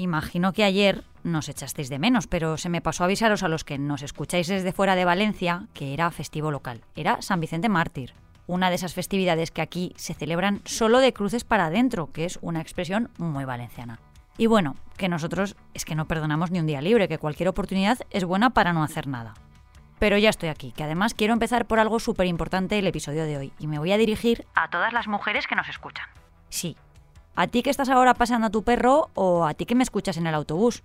Imagino que ayer nos echasteis de menos, pero se me pasó a avisaros a los que nos escucháis desde fuera de Valencia que era festivo local. Era San Vicente Mártir, una de esas festividades que aquí se celebran solo de cruces para adentro, que es una expresión muy valenciana. Y bueno, que nosotros es que no perdonamos ni un día libre, que cualquier oportunidad es buena para no hacer nada. Pero ya estoy aquí, que además quiero empezar por algo súper importante el episodio de hoy, y me voy a dirigir a todas las mujeres que nos escuchan. Sí, a ti que estás ahora pasando a tu perro o a ti que me escuchas en el autobús.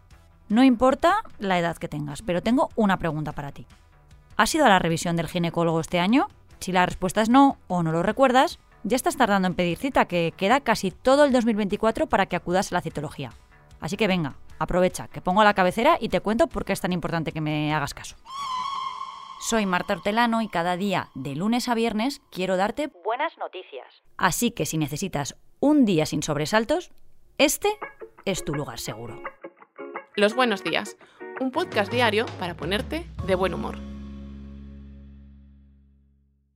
No importa la edad que tengas, pero tengo una pregunta para ti. ¿Has ido a la revisión del ginecólogo este año? Si la respuesta es no o no lo recuerdas, ya estás tardando en pedir cita, que queda casi todo el 2024 para que acudas a la citología. Así que venga, aprovecha, que pongo la cabecera y te cuento por qué es tan importante que me hagas caso. Soy Marta Hortelano y cada día, de lunes a viernes, quiero darte buenas noticias. Así que si necesitas un día sin sobresaltos, este es tu lugar seguro. Los buenos días, un podcast diario para ponerte de buen humor.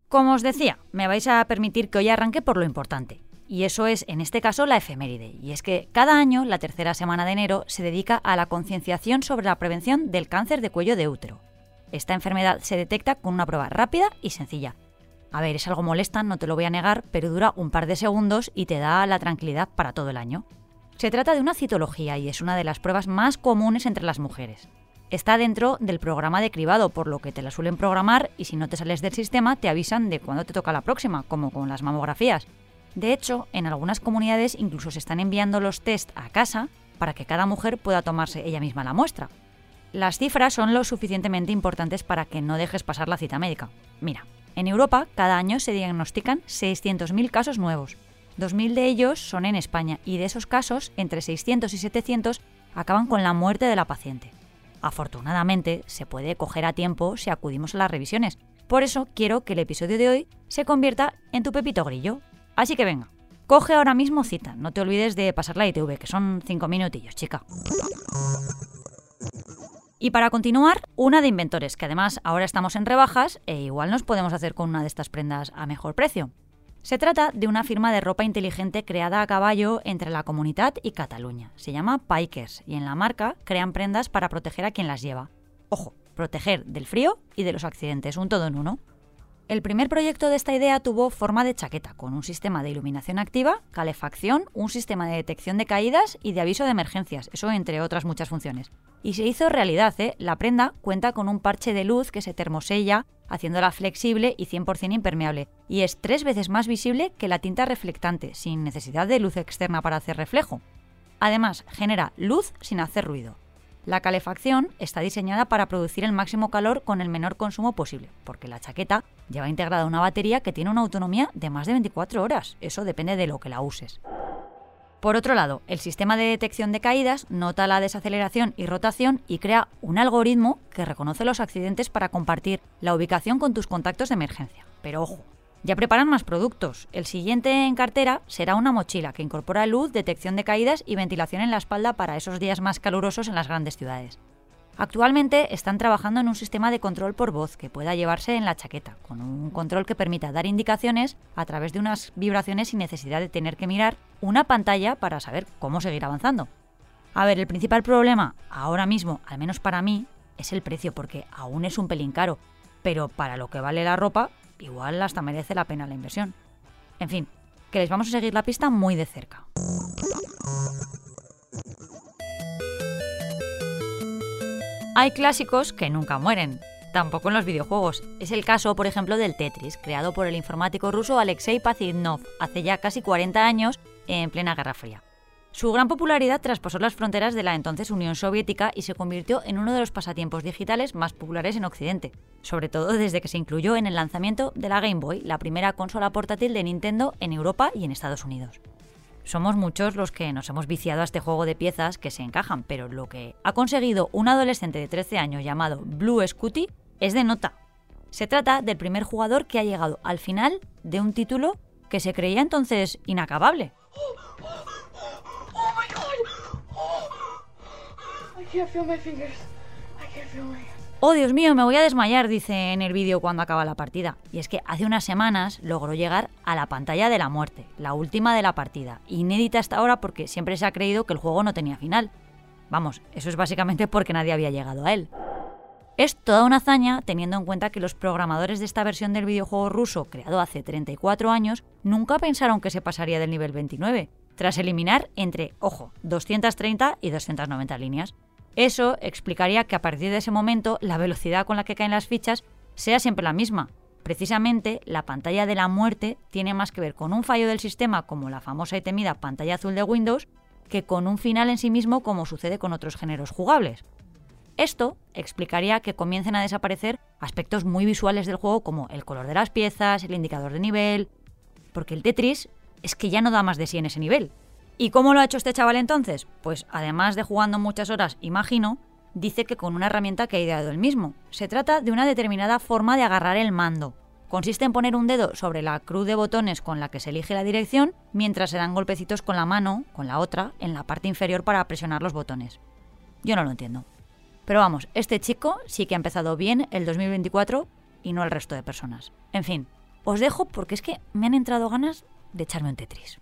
Como os decía, me vais a permitir que hoy arranque por lo importante. Y eso es, en este caso, la efeméride. Y es que cada año, la tercera semana de enero, se dedica a la concienciación sobre la prevención del cáncer de cuello de útero. Esta enfermedad se detecta con una prueba rápida y sencilla. A ver, es algo molesta, no te lo voy a negar, pero dura un par de segundos y te da la tranquilidad para todo el año. Se trata de una citología y es una de las pruebas más comunes entre las mujeres. Está dentro del programa de cribado, por lo que te la suelen programar y si no te sales del sistema te avisan de cuándo te toca la próxima, como con las mamografías. De hecho, en algunas comunidades incluso se están enviando los test a casa para que cada mujer pueda tomarse ella misma la muestra. Las cifras son lo suficientemente importantes para que no dejes pasar la cita médica. Mira, en Europa cada año se diagnostican 600.000 casos nuevos. 2.000 de ellos son en España y de esos casos, entre 600 y 700 acaban con la muerte de la paciente. Afortunadamente, se puede coger a tiempo si acudimos a las revisiones. Por eso quiero que el episodio de hoy se convierta en tu pepito grillo, Así que venga, coge ahora mismo cita. No te olvides de pasar la ITV, que son cinco minutillos, chica. Y para continuar, una de inventores, que además ahora estamos en rebajas e igual nos podemos hacer con una de estas prendas a mejor precio. Se trata de una firma de ropa inteligente creada a caballo entre la comunidad y Cataluña. Se llama Pikers y en la marca crean prendas para proteger a quien las lleva. Ojo, proteger del frío y de los accidentes, un todo en uno. El primer proyecto de esta idea tuvo forma de chaqueta, con un sistema de iluminación activa, calefacción, un sistema de detección de caídas y de aviso de emergencias, eso entre otras muchas funciones. Y se hizo realidad, ¿eh? La prenda cuenta con un parche de luz que se termosella, haciéndola flexible y 100% impermeable, y es tres veces más visible que la tinta reflectante, sin necesidad de luz externa para hacer reflejo. Además, genera luz sin hacer ruido. La calefacción está diseñada para producir el máximo calor con el menor consumo posible, porque la chaqueta lleva integrada una batería que tiene una autonomía de más de 24 horas. Eso depende de lo que la uses. Por otro lado, el sistema de detección de caídas nota la desaceleración y rotación y crea un algoritmo que reconoce los accidentes para compartir la ubicación con tus contactos de emergencia. Pero ojo, ya preparan más productos. El siguiente en cartera será una mochila que incorpora luz, detección de caídas y ventilación en la espalda para esos días más calurosos en las grandes ciudades. Actualmente están trabajando en un sistema de control por voz que pueda llevarse en la chaqueta, con un control que permita dar indicaciones a través de unas vibraciones sin necesidad de tener que mirar una pantalla para saber cómo seguir avanzando. A ver, el principal problema ahora mismo, al menos para mí, es el precio, porque aún es un pelín caro, pero para lo que vale la ropa, igual hasta merece la pena la inversión. En fin, que les vamos a seguir la pista muy de cerca. Hay clásicos que nunca mueren, tampoco en los videojuegos. Es el caso, por ejemplo, del Tetris, creado por el informático ruso Alexei Pazidnov hace ya casi 40 años en plena Guerra Fría. Su gran popularidad traspasó las fronteras de la entonces Unión Soviética y se convirtió en uno de los pasatiempos digitales más populares en Occidente, sobre todo desde que se incluyó en el lanzamiento de la Game Boy, la primera consola portátil de Nintendo en Europa y en Estados Unidos. Somos muchos los que nos hemos viciado a este juego de piezas que se encajan, pero lo que ha conseguido un adolescente de 13 años llamado Blue Scooty es de nota. Se trata del primer jugador que ha llegado al final de un título que se creía entonces inacabable. Oh, Dios mío, me voy a desmayar, dice en el vídeo cuando acaba la partida. Y es que hace unas semanas logró llegar a la pantalla de la muerte, la última de la partida, inédita hasta ahora porque siempre se ha creído que el juego no tenía final. Vamos, eso es básicamente porque nadie había llegado a él. Es toda una hazaña teniendo en cuenta que los programadores de esta versión del videojuego ruso, creado hace 34 años, nunca pensaron que se pasaría del nivel 29, tras eliminar entre, ojo, 230 y 290 líneas. Eso explicaría que a partir de ese momento la velocidad con la que caen las fichas sea siempre la misma. Precisamente, la pantalla de la muerte tiene más que ver con un fallo del sistema como la famosa y temida pantalla azul de Windows que con un final en sí mismo como sucede con otros géneros jugables. Esto explicaría que comiencen a desaparecer aspectos muy visuales del juego como el color de las piezas, el indicador de nivel, porque el Tetris es que ya no da más de sí en ese nivel. ¿Y cómo lo ha hecho este chaval entonces? Pues además de jugando muchas horas, imagino, dice que con una herramienta que ha ideado él mismo. Se trata de una determinada forma de agarrar el mando. Consiste en poner un dedo sobre la cruz de botones con la que se elige la dirección, mientras se dan golpecitos con la mano, con la otra, en la parte inferior para presionar los botones. Yo no lo entiendo. Pero vamos, este chico sí que ha empezado bien el 2024 y no el resto de personas. En fin, os dejo porque es que me han entrado ganas de echarme un Tetris.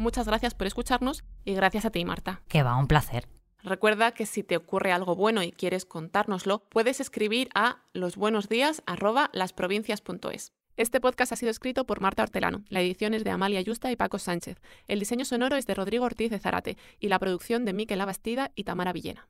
Muchas gracias por escucharnos y gracias a ti, Marta. Que va, un placer. Recuerda que si te ocurre algo bueno y quieres contárnoslo, puedes escribir a losbuenosdías@lasprovincias.es. Este podcast ha sido escrito por Marta Hortelano, la edición es de Amalia Yusta y Paco Sánchez, el diseño sonoro es de Rodrigo Ortiz de Zarate y la producción de Miquel Abastida y Tamara Villena.